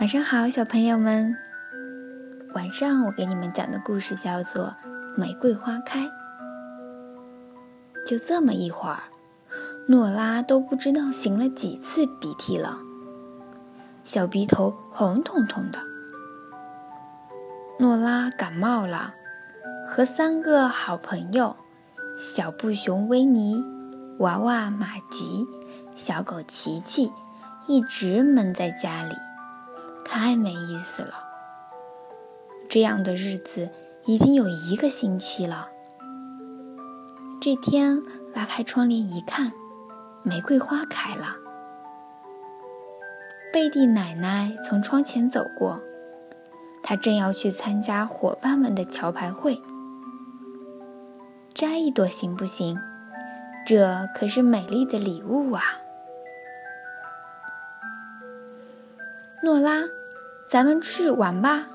晚上好，小朋友们。晚上我给你们讲的故事叫做《玫瑰花开》。就这么一会儿，诺拉都不知道擤了几次鼻涕了，小鼻头红彤彤的。诺拉感冒了，和三个好朋友——小布熊维尼、娃娃玛吉、小狗琪琪，一直闷在家里。太没意思了！这样的日子已经有一个星期了。这天拉开窗帘一看，玫瑰花开了。贝蒂奶奶从窗前走过，她正要去参加伙伴们的桥牌会。摘一朵行不行？这可是美丽的礼物啊！诺拉。咱们去玩吧。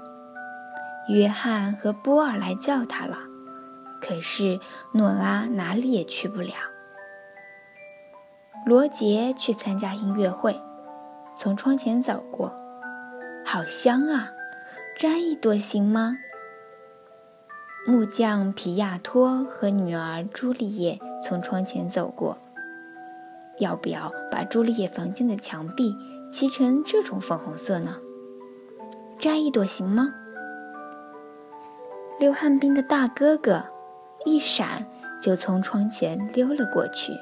约翰和波尔来叫他了，可是诺拉哪里也去不了。罗杰去参加音乐会，从窗前走过，好香啊！摘一朵行吗？木匠皮亚托和女儿朱丽叶从窗前走过，要不要把朱丽叶房间的墙壁漆成这种粉红色呢？摘一朵行吗？溜旱冰的大哥哥一闪就从窗前溜了过去。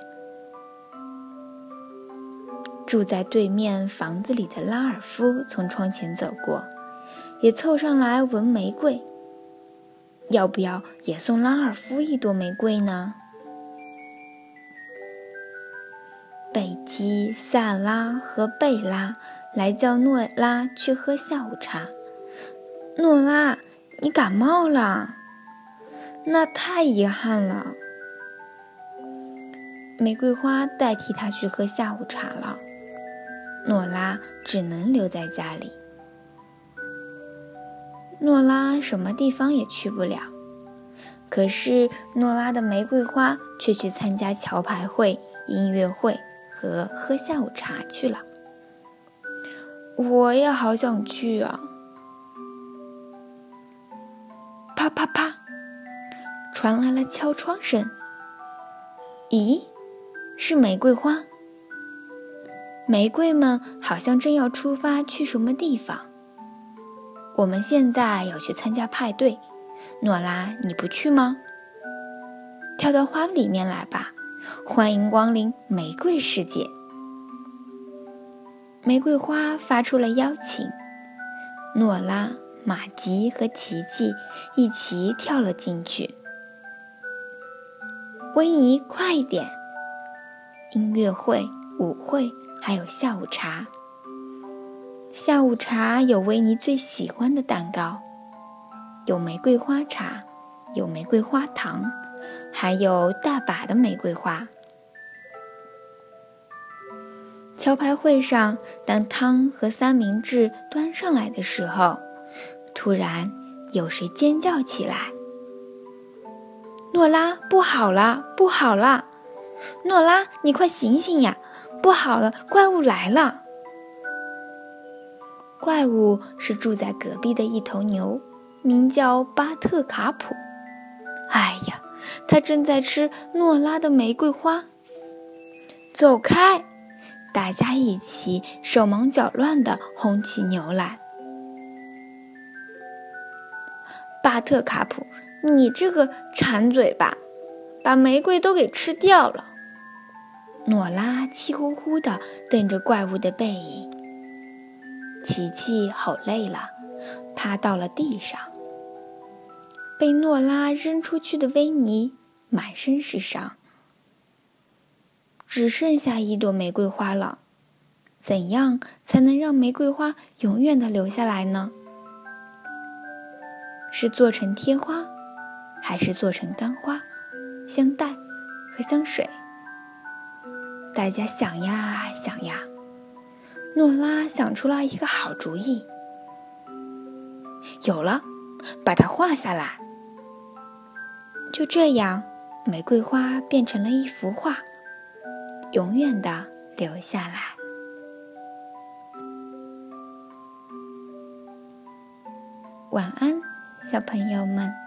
住在对面房子里的拉尔夫从窗前走过，也凑上来闻玫瑰。要不要也送拉尔夫一朵玫瑰呢？贝基、萨拉和贝拉。来叫诺拉去喝下午茶。诺拉，你感冒了，那太遗憾了。玫瑰花代替他去喝下午茶了，诺拉只能留在家里。诺拉什么地方也去不了，可是诺拉的玫瑰花却去参加桥牌会、音乐会和喝下午茶去了。我也好想去啊！啪啪啪，传来了敲窗声。咦，是玫瑰花。玫瑰们好像正要出发去什么地方。我们现在要去参加派对，诺拉，你不去吗？跳到花里面来吧！欢迎光临玫瑰世界。玫瑰花发出了邀请，诺拉、玛吉和琪琪一起跳了进去。维尼，快一点！音乐会、舞会，还有下午茶。下午茶有维尼最喜欢的蛋糕，有玫瑰花茶，有玫瑰花糖，还有大把的玫瑰花。桥牌会上，当汤和三明治端上来的时候，突然有谁尖叫起来：“诺拉，不好了，不好了！诺拉，你快醒醒呀！不好了，怪物来了！”怪物是住在隔壁的一头牛，名叫巴特卡普。哎呀，他正在吃诺拉的玫瑰花。走开！大家一起手忙脚乱地轰起牛来。巴特卡普，你这个馋嘴巴，把玫瑰都给吃掉了！诺拉气呼呼地瞪着怪物的背影。琪琪吼累了，趴到了地上。被诺拉扔出去的维尼满身是伤。只剩下一朵玫瑰花了，怎样才能让玫瑰花永远的留下来呢？是做成贴花，还是做成干花、香袋和香水？大家想呀想呀，诺拉想出了一个好主意。有了，把它画下来。就这样玫瑰花变成了一幅画永远的留下来。晚安小朋友们。